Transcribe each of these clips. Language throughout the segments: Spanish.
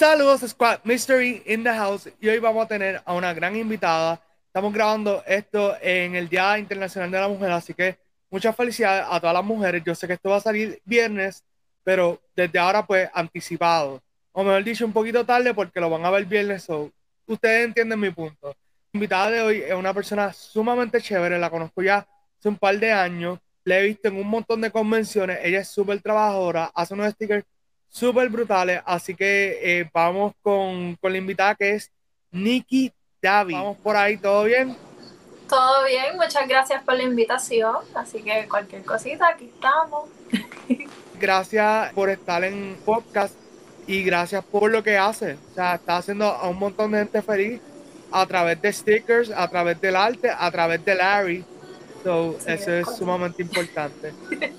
Saludos, Squad Mystery in the House. Y hoy vamos a tener a una gran invitada. Estamos grabando esto en el Día Internacional de la Mujer, así que muchas felicidades a todas las mujeres. Yo sé que esto va a salir viernes, pero desde ahora, pues, anticipado. O mejor dicho, un poquito tarde porque lo van a ver viernes. So, ustedes entienden mi punto. La invitada de hoy es una persona sumamente chévere. La conozco ya hace un par de años. La he visto en un montón de convenciones. Ella es súper trabajadora, hace unos stickers súper brutales. Así que eh, vamos con, con, la invitada que es Nikki Davi. Vamos por ahí, ¿todo bien? Todo bien, muchas gracias por la invitación. Así que cualquier cosita, aquí estamos. gracias por estar en podcast y gracias por lo que hace. O sea, está haciendo a un montón de gente feliz a través de stickers, a través del arte, a través de Larry. So, eso es sumamente importante.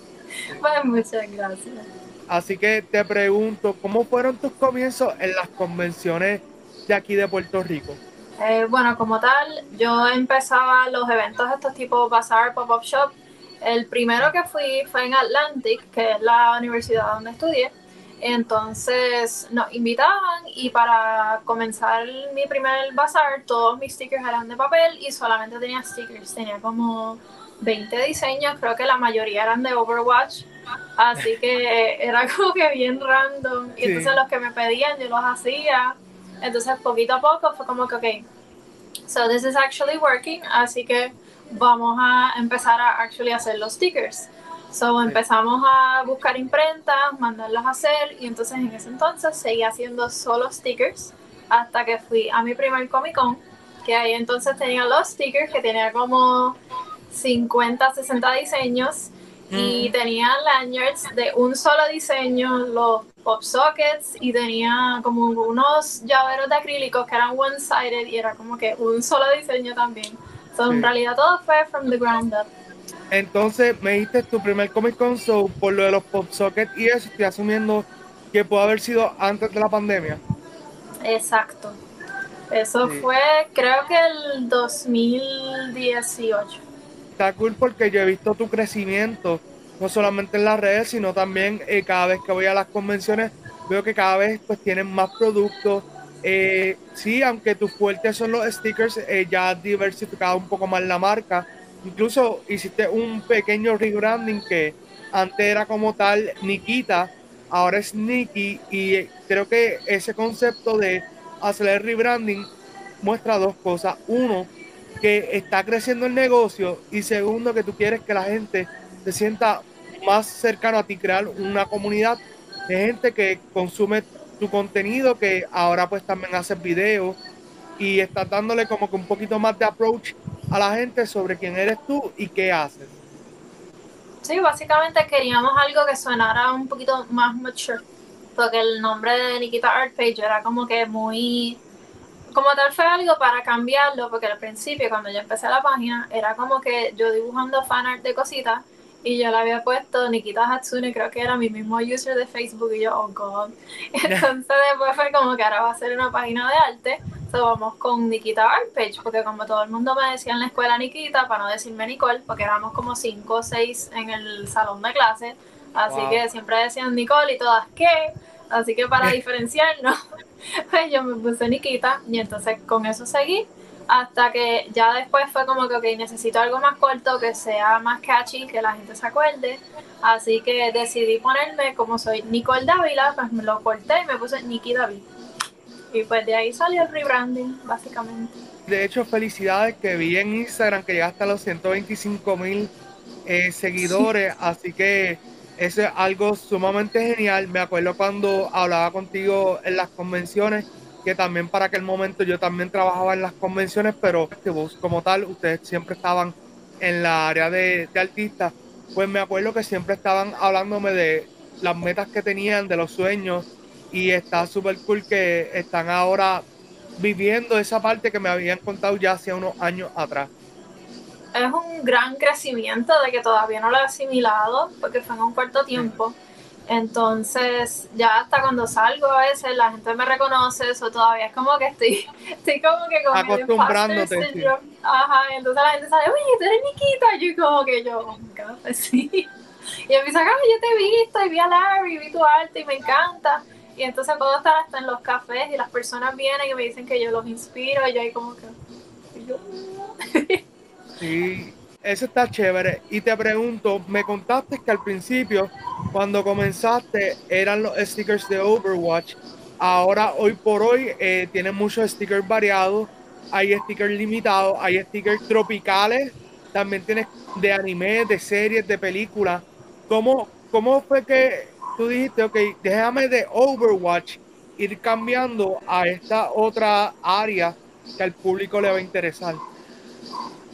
Pues muchas gracias. Así que te pregunto, ¿cómo fueron tus comienzos en las convenciones de aquí de Puerto Rico? Eh, bueno, como tal, yo empezaba los eventos estos tipo Bazaar, Pop-Up Shop. El primero que fui fue en Atlantic, que es la universidad donde estudié. Entonces nos invitaban y para comenzar mi primer bazar, todos mis stickers eran de papel y solamente tenía stickers. Tenía como 20 diseños, creo que la mayoría eran de Overwatch. Así que era como que bien random. Y entonces los que me pedían, yo los hacía. Entonces poquito a poco fue como que, ok, so this is actually working. Así que vamos a empezar a actually hacer los stickers. So empezamos a buscar imprentas, mandarlas a hacer y entonces en ese entonces seguí haciendo solo stickers hasta que fui a mi primer Comic Con, que ahí entonces tenía los stickers que tenía como 50, 60 diseños y tenía lanyards de un solo diseño, los pop sockets y tenía como unos llaveros de acrílicos que eran one-sided y era como que un solo diseño también. So, En realidad todo fue from the ground up. Entonces me dijiste tu primer Comic Con, so por lo de los pop sockets y eso, estoy asumiendo que pudo haber sido antes de la pandemia. Exacto. Eso fue, creo que el 2018 está cool porque yo he visto tu crecimiento, no solamente en las redes, sino también eh, cada vez que voy a las convenciones, veo que cada vez pues tienen más productos. Eh, sí, aunque tus fuertes son los stickers, eh, ya has diversificado un poco más la marca. Incluso hiciste un pequeño rebranding que antes era como tal Nikita, ahora es Nikki y creo que ese concepto de hacer el rebranding muestra dos cosas. Uno, que está creciendo el negocio y segundo que tú quieres que la gente se sienta más cercano a ti, crear una comunidad de gente que consume tu contenido, que ahora pues también haces videos y estás dándole como que un poquito más de approach a la gente sobre quién eres tú y qué haces. Sí, básicamente queríamos algo que sonara un poquito más mature, porque el nombre de Nikita Art Page era como que muy como tal fue algo para cambiarlo, porque al principio cuando yo empecé la página era como que yo dibujando fanart de cositas y yo le había puesto Nikita Hatsune, creo que era mi mismo user de Facebook y yo, oh god. Entonces después fue como que ahora va a ser una página de arte, entonces vamos con Nikita Art Page, porque como todo el mundo me decía en la escuela Nikita, para no decirme Nicole, porque éramos como cinco o seis en el salón de clase, así que siempre decían Nicole y todas, ¿qué? Así que para diferenciarnos, pues yo me puse Nikita y entonces con eso seguí hasta que ya después fue como que, ok, necesito algo más corto, que sea más catchy, que la gente se acuerde. Así que decidí ponerme, como soy Nicole Dávila, pues me lo corté y me puse Nikki David. Y pues de ahí salió el rebranding, básicamente. De hecho, felicidades que vi en Instagram que llegaste a los 125 mil eh, seguidores, así que eso es algo sumamente genial. Me acuerdo cuando hablaba contigo en las convenciones, que también para aquel momento yo también trabajaba en las convenciones, pero vos como tal, ustedes siempre estaban en la área de, de artistas. Pues me acuerdo que siempre estaban hablándome de las metas que tenían, de los sueños, y está súper cool que están ahora viviendo esa parte que me habían contado ya hace unos años atrás es un gran crecimiento de que todavía no lo he asimilado porque fue en un corto tiempo. Entonces, ya hasta cuando salgo a veces la gente me reconoce, eso todavía es como que estoy, estoy como que con acostumbrándote. Ajá, entonces la gente sabe, oye, tú eres Nikita. Y yo como que yo, oh my sí. Y empieza, ah, yo te he visto y vi a Larry, vi tu arte y me encanta. Y entonces puedo estar hasta en los cafés y las personas vienen y me dicen que yo los inspiro y yo ahí como que... sí, eso está chévere. Y te pregunto, me contaste que al principio, cuando comenzaste, eran los stickers de Overwatch. Ahora, hoy por hoy, eh, tienen muchos stickers variados. Hay stickers limitados, hay stickers tropicales. También tienes de anime, de series, de películas. ¿Cómo, ¿Cómo fue que tú dijiste, ok, déjame de Overwatch ir cambiando a esta otra área que al público le va a interesar?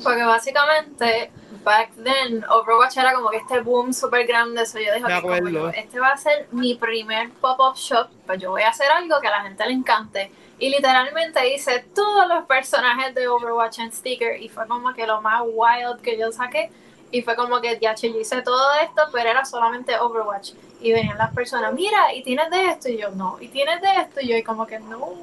Porque básicamente, back then, Overwatch era como que este boom súper grande. Eso yo dije, este va a ser mi primer pop-up shop. Pues yo voy a hacer algo que a la gente le encante. Y literalmente hice todos los personajes de Overwatch en sticker. Y fue como que lo más wild que yo saqué. Y fue como que, ya, yo hice todo esto, pero era solamente Overwatch. Y venían las personas, mira, y tienes de esto. Y yo, no. Y tienes de esto. Y yo, y como que, no.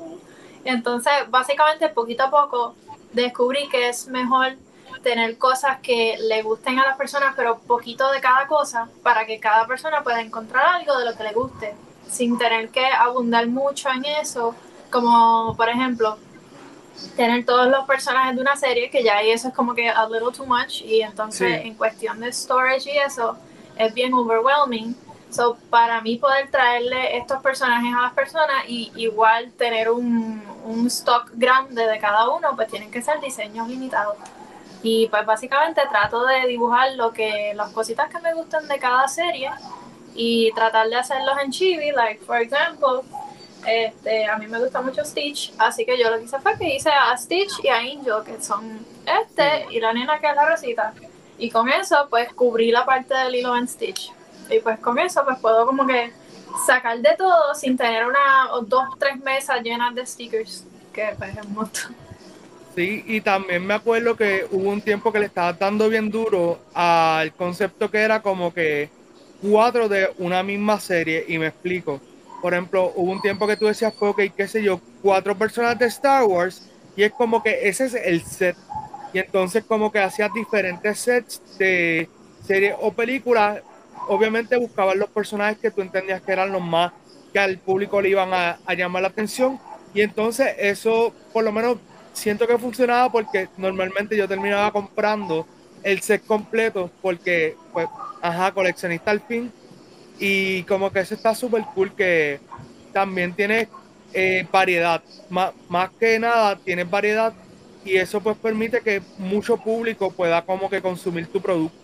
Y entonces, básicamente, poquito a poco, descubrí que es mejor tener cosas que le gusten a las personas, pero poquito de cada cosa, para que cada persona pueda encontrar algo de lo que le guste, sin tener que abundar mucho en eso, como por ejemplo, tener todos los personajes de una serie, que ya ahí eso es como que a little too much, y entonces en cuestión de storage y eso, es bien overwhelming. So, para mí poder traerle estos personajes a las personas y igual tener un, un stock grande de cada uno, pues tienen que ser diseños limitados. Y pues básicamente trato de dibujar lo que, las cositas que me gustan de cada serie y tratar de hacerlos en chibi, like for example, este, a mí me gusta mucho Stitch, así que yo lo que hice fue que hice a Stitch y a Angel, que son este y la nena que es la rosita. Y con eso pues cubrí la parte del hilo en Stitch. Y pues con eso pues puedo como que sacar de todo sin tener una o dos, tres mesas llenas de stickers, que pues es un montón. Sí, y también me acuerdo que hubo un tiempo que le estaba dando bien duro al concepto que era como que cuatro de una misma serie, y me explico. Por ejemplo, hubo un tiempo que tú decías, ok, qué sé yo, cuatro personas de Star Wars, y es como que ese es el set. Y entonces como que hacías diferentes sets de series o películas. Obviamente buscaban los personajes que tú entendías que eran los más que al público le iban a, llamar la atención. Y entonces eso, por lo menos siento que funcionaba porque normalmente yo terminaba comprando el set completo porque, pues, ajá, coleccionista al fin. Y como que eso está súper cool que también tiene eh, variedad. Más que nada, tienes variedad y eso pues permite que mucho público pueda como que consumir tu producto.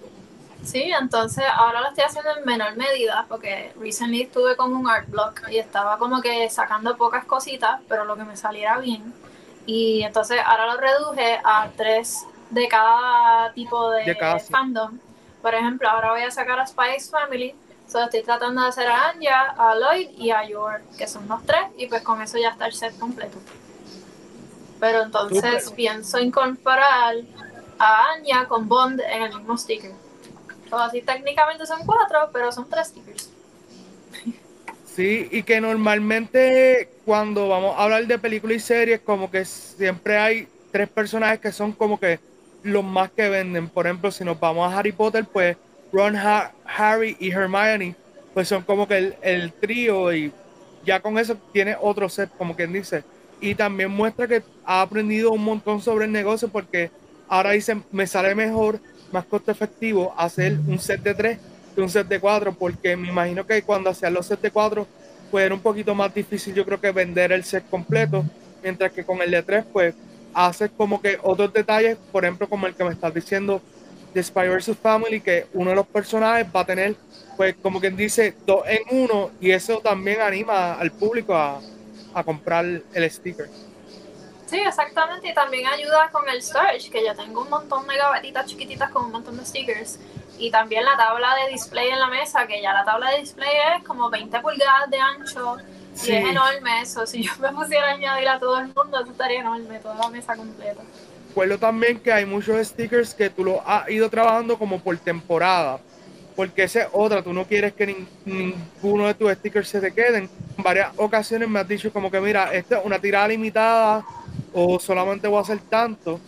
Sí, entonces ahora lo estoy haciendo en menor medida porque recently estuve con un art block y estaba como que sacando pocas cositas, pero lo que me saliera bien. Y entonces ahora lo reduje a tres de cada tipo de, fandom. Por ejemplo, ahora voy a sacar a Spice Family. Solo estoy tratando de hacer a Anya, a Lloyd y a Yor, que son los tres, y pues con eso ya está el set completo. Pero entonces pienso incorporar a Anya con Bond en el mismo sticker. O así técnicamente son cuatro, pero son tres stickers. Sí, y que normalmente cuando vamos a hablar de películas y series, como que siempre hay tres personajes que son como que los más que venden. Por ejemplo, si nos vamos a Harry Potter, pues Ron, Harry y Hermione, pues son como que el, trío y ya con eso tiene otro set, como quien dice. Y también muestra que ha aprendido un montón sobre el negocio porque ahora dice, me sale mejor, más costo efectivo hacer un set de tres un set de cuatro, porque me imagino que cuando hacían los sets de cuatro, pues era un poquito más difícil, yo creo que vender el set completo, mientras que con el de tres, pues haces como que otros detalles, por ejemplo, como el que me estás diciendo de Spy vs. Family, que uno de los personajes va a tener, pues como quien dice, dos en uno, y eso también anima al público a, a comprar el sticker. Sí, exactamente, y también ayuda con el storage, que yo tengo un montón de gavetitas chiquititas con un montón de stickers y también la tabla de display en la mesa, que ya la tabla de display es como 20 pulgadas de ancho y es enorme eso. Si yo me pusiera a añadir a todo el mundo, eso estaría enorme, toda la mesa completa. Recuerdo también que hay muchos stickers que tú lo has ido trabajando como por temporada, porque esa es otra, tú no quieres que ninguno de tus stickers se te queden. En varias ocasiones me has dicho como que mira, esta es una tirada limitada o solamente voy a hacer tanto.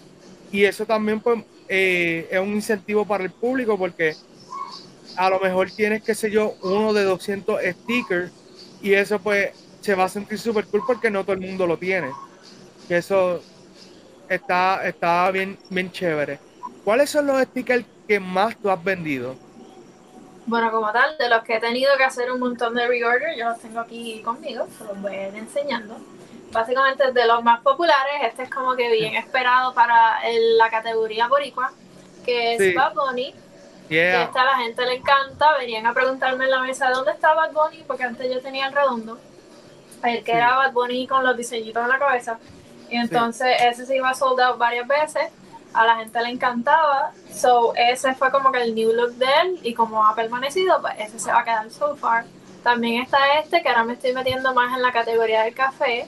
Y eso también pues eh, es un incentivo para el público porque a lo mejor tienes, qué sé yo, uno de 200 stickers y eso pues se va a sentir súper cool porque no todo el mundo lo tiene. Que eso está, está bien, bien chévere. ¿Cuáles son los stickers que más tú has vendido? Bueno, como tal, de los que he tenido que hacer un montón de reorder, yo los tengo aquí conmigo, se los voy a ir enseñando. Básicamente, de los más populares, este es como que bien esperado para la categoría boricua, que es sí. Bad Bunny. Yeah. Este a la gente le encanta, venían a preguntarme en la mesa dónde está Bad Bunny, porque antes yo tenía el redondo, el que era Bad Bunny con los diseñitos en la cabeza. Y entonces ese se iba a soldar varias veces a la gente le encantaba. So, ese fue como que el new look de él y como ha permanecido, pues ese se va a quedar so far. También está este, que ahora me estoy metiendo más en la categoría del café.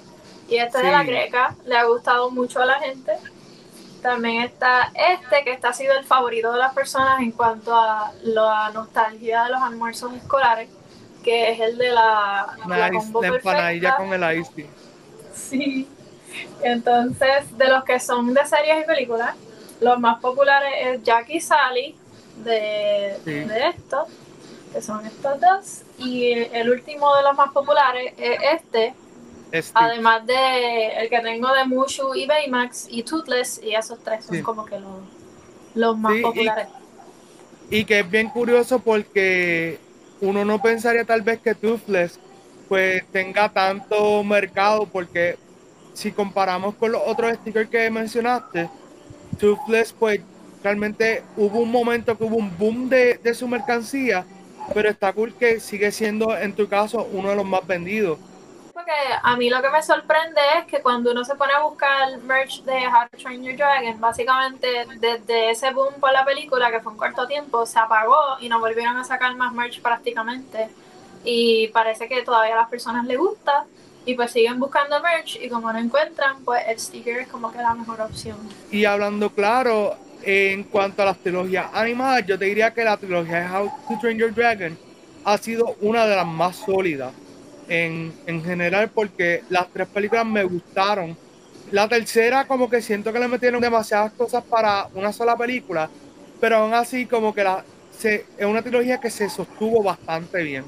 Y este de la greca, le ha gustado mucho a la gente. También está este, que este ha sido el favorito de las personas en cuanto a la nostalgia de los almuerzos escolares, que es el de la, la, empanadilla con el ice Sí. Entonces, de los que son de series y películas, los más populares es Jackie Sally de, de estos, que son estos dos. Y el último de los más populares es este. Además de el que tengo de Mushu y Baymax y Toothless, y esos tres son como que los, los más populares. Y, y, que es bien curioso porque uno no pensaría tal vez que Toothless pues tenga tanto mercado porque si comparamos con los otros stickers que mencionaste, Toothless, pues realmente hubo un momento que hubo un boom de, de, su mercancía, pero está cool que sigue siendo, en tu caso, uno de los más vendidos. Porque a mí lo que me sorprende es que cuando uno se pone a buscar merch de How to Train Your Dragon, básicamente desde ese boom por la película, que fue un corto tiempo, se apagó y no volvieron a sacar más merch prácticamente. Y parece que todavía a las personas les gusta y pues siguen buscando merch y como no encuentran, pues el sticker es como que la mejor opción. Y hablando claro, en cuanto a las trilogías animadas, yo te diría que la trilogía de How to Train Your Dragon ha sido una de las más sólidas en, en general porque las tres películas me gustaron. La tercera como que siento que le metieron demasiadas cosas para una sola película, pero aún así como que la, se, es una trilogía que se sostuvo bastante bien.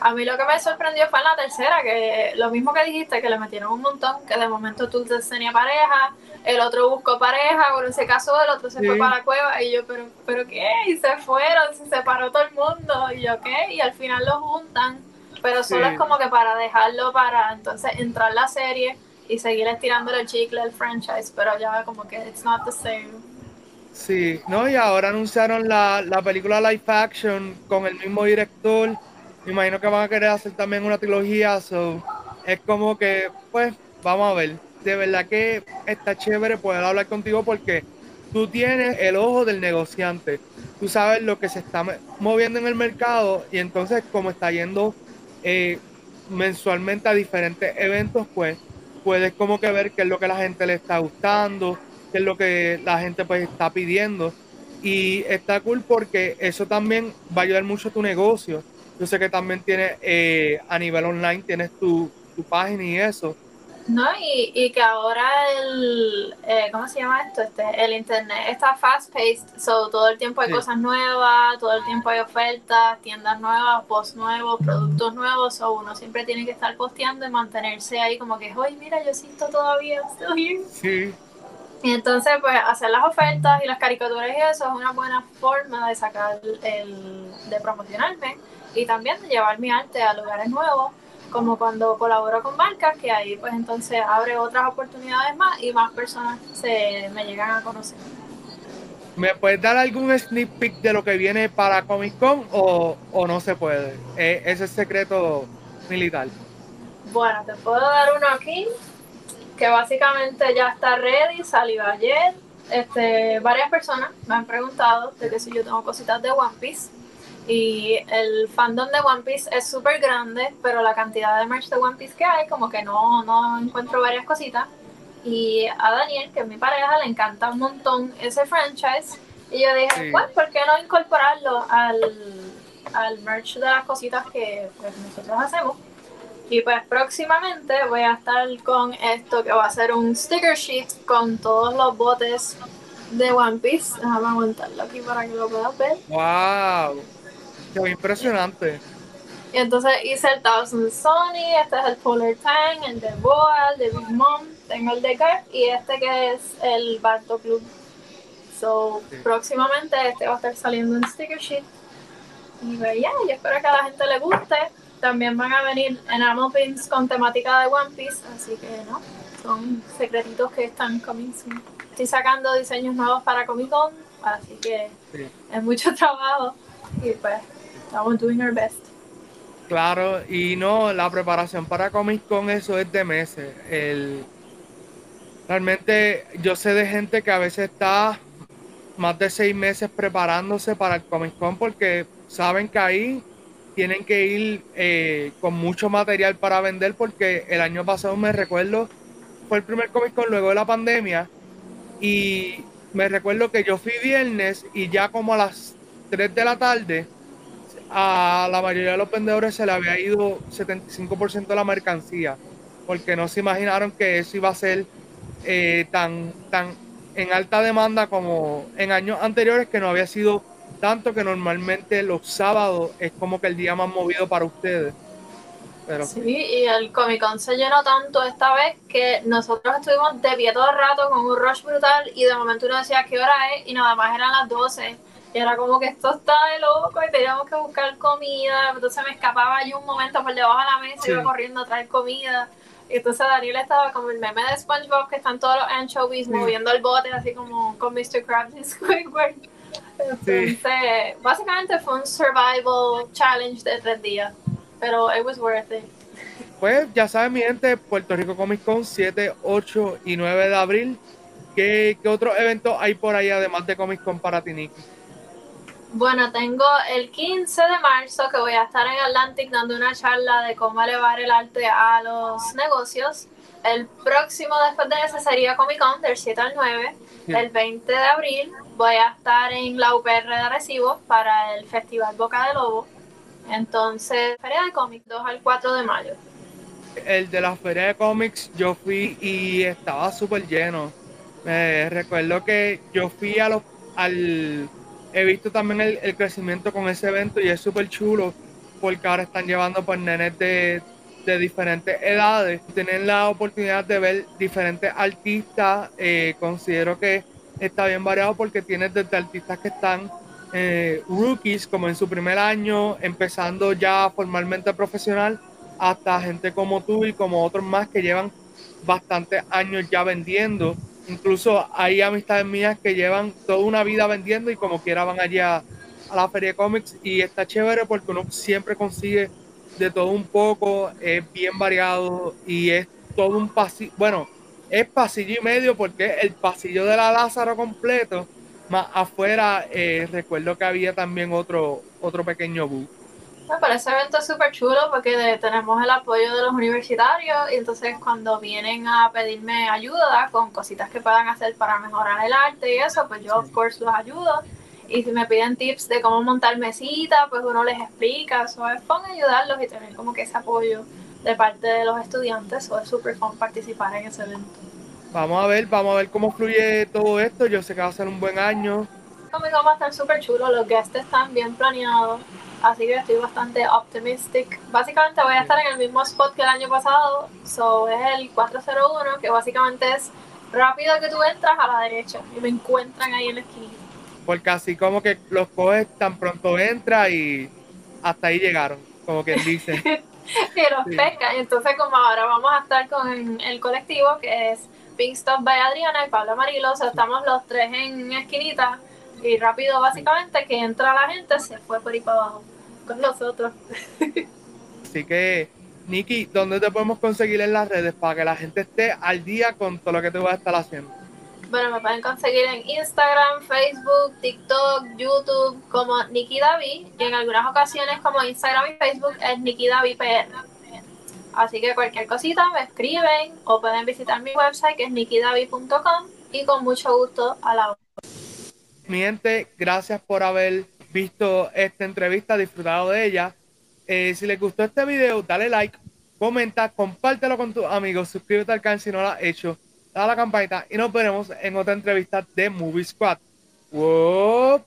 A mí lo que me sorprendió fue en la tercera, que lo mismo que dijiste, que le metieron un montón, que de momento tú tenía pareja, el otro buscó pareja, uno se casó, el otro se fue para la cueva, y yo, pero, pero qué, y se fueron, se separó todo el mundo, y yo, qué, y al final lo juntan, pero solo es como que para dejarlo para entonces entrar la serie y seguir estirándole el chicle el franchise, pero ya como que it's not the same. Sí, no, y ahora anunciaron la, la película live action con el mismo director me imagino que van a querer hacer también una trilogía, so, es como que, pues, vamos a ver. De verdad que está chévere poder hablar contigo porque tú tienes el ojo del negociante. Tú sabes lo que se está moviendo en el mercado y entonces como está yendo eh, mensualmente a diferentes eventos, pues puedes como que ver qué es lo que la gente le está gustando, qué es lo que la gente pues está pidiendo. Y está cool porque eso también va a ayudar mucho a tu negocio yo sé que también tienes, eh, a nivel online, tienes tu, tu, página y eso. No, y, y que ahora el, eh, ¿cómo se llama esto? Este, el internet está fast-paced, so todo el tiempo hay cosas nuevas, todo el tiempo hay ofertas, tiendas nuevas, posts nuevos, productos nuevos, so uno siempre tiene que estar posteando y mantenerse ahí como que, oye, mira, yo siento todavía, estoy Sí. Y entonces, pues, hacer las ofertas y las caricaturas y eso es una buena forma de sacar el, de promocionarme y también de llevar mi arte a lugares nuevos, como cuando colaboro con marcas, que ahí pues entonces abre otras oportunidades más y más personas se me llegan a conocer. ¿Me puedes dar algún sneak peek de lo que viene para Comic Con o, o no se puede? ¿E-, ese es secreto militar. Bueno, te puedo dar uno aquí, que básicamente ya está ready, salió ayer. Este, varias personas me han preguntado de que si yo tengo cositas de One Piece y el fandom de One Piece es súper grande, pero la cantidad de merch de One Piece que hay, como que no, no encuentro varias cositas. Y a Daniel, que es mi pareja, le encanta un montón ese franchise. Y yo dije, pues, ¿por qué no incorporarlo al, al merch de las cositas que pues, nosotros hacemos? Y pues próximamente voy a estar con esto que va a ser un sticker sheet con todos los botes de One Piece. Déjame aguantarlo aquí para que lo puedas ver. ¡Wow! Qué impresionante. Y entonces hice el Thousand Sony, este es el Polar Tank, el de Boa, el de Big Mom, tengo el de Garth y este que es el Barto Club. So, próximamente este va a estar saliendo en sticker sheet. Y pues ya, yo espero que a la gente le guste. También van a venir enamel pins con temática de One Piece, así que no, son secretitos que están coming soon. Estoy sacando diseños nuevos para Comic Con, así que es mucho trabajo y pues estamos doing our best. Claro, y no, la preparación para Comic Con eso es de meses. Realmente yo sé de gente que a veces está más de seis meses preparándose para el Comic Con porque saben que ahí tienen que ir eh, con mucho material para vender porque el año pasado me recuerdo, fue el primer Comic Con luego de la pandemia y me recuerdo que yo fui viernes y ya como a las 3 de la tarde a la mayoría de los vendedores se le había ido 75% de la mercancía porque no se imaginaron que eso iba a ser eh, tan, tan en alta demanda como en años anteriores que no había sido tanto que normalmente los sábados es como que el día más movido para ustedes. Sí, y el Comic Con se llenó tanto esta vez que nosotros estuvimos de pie todo el rato con un rush brutal y de momento uno decía qué hora es y nada más eran las 12. Y era como que esto está de loco y teníamos que buscar comida. Entonces me escapaba yo un momento por debajo de la mesa y iba corriendo a traer comida. Y entonces Daniel estaba como el meme de SpongeBob que están todos los anchovies moviendo el bote así como con Mr. Krabs y Squidward. Entonces, básicamente fue un survival challenge de tres días, pero it was worth it. Pues ya saben, mi gente, Puerto Rico Comic Con 7, 8 y 9 de abril. ¿Qué, qué otros eventos hay por ahí además de Comic Con para ti, Bueno, tengo el 15 de marzo que voy a estar en Atlantic dando una charla de cómo elevar el arte a los negocios. El próximo después de ese sería Comic Con del 7 al 9. El 20 de abril voy a estar en la UPR de Arecibo para el Festival Boca de Lobo. Entonces, Feria de Cómics 2 al 4 de mayo. El de la Feria de Cómics yo fui y estaba súper lleno. Me recuerdo que yo fui a los, al... He visto también el, crecimiento con ese evento y es súper chulo porque ahora están llevando pues nenes de, diferentes edades. Tienen la oportunidad de ver diferentes artistas. Eh, considero que está bien variado porque tienes desde artistas que están eh, rookies, como en su primer año, empezando ya formalmente profesional, hasta gente como tú y como otros más que llevan bastantes años ya vendiendo. Incluso hay amistades mías que llevan toda una vida vendiendo y como quiera van allá a la feria de cómics y está chévere porque uno siempre consigue de todo un poco, es bien variado y es todo un pasillo, bueno, es pasillo y medio porque el pasillo de la Lázaro completo, más afuera eh, recuerdo que había también otro, otro pequeño bus. Me parece evento súper chulo porque tenemos el apoyo de los universitarios y entonces cuando vienen a pedirme ayuda con cositas que puedan hacer para mejorar el arte y eso, pues yo of course los ayudo. Y si me piden tips de cómo montar mesitas, pues uno les explica, eso es a ayudarlos y tener como que ese apoyo de parte de los estudiantes, o es súper fun participar en ese evento. Vamos a ver, vamos a ver cómo fluye todo esto. Yo sé que va a ser un buen año. Conmigo va a estar súper chulo, los guests están bien planeados, así que estoy bastante optimistic. Básicamente voy a estar en el mismo spot que el año pasado, so es el 401, que básicamente es rápido que tú entras a la derecha y me encuentran ahí en la esquina. Porque así como que los coges tan pronto entra y hasta ahí llegaron, como quien dice. y los pesca. Y entonces, como ahora vamos a estar con el colectivo que es Pink Stop by Adriana y Pablo Amarillo, o sea, estamos los tres en esquinita y rápido, básicamente, que entra la gente, se fue por ahí para abajo con nosotros. Así que, Nikki, ¿dónde te podemos conseguir en las redes para que la gente esté al día con todo lo que te vas a estar haciendo? Bueno, me pueden conseguir en Instagram, Facebook, TikTok, YouTube como Nikki David y en algunas ocasiones como Instagram y Facebook es Nikki David PR. Así que cualquier cosita me escriben o pueden visitar mi website que es nikidavi.com y con mucho gusto a la hora. Mi gente, gracias por haber visto esta entrevista, disfrutado de ella. Eh, si les gustó este video, dale like, comenta, compártelo con tus amigos, suscríbete al canal si no lo has hecho a la campanita y nos veremos en otra entrevista de Movie Squad. ¡Wow!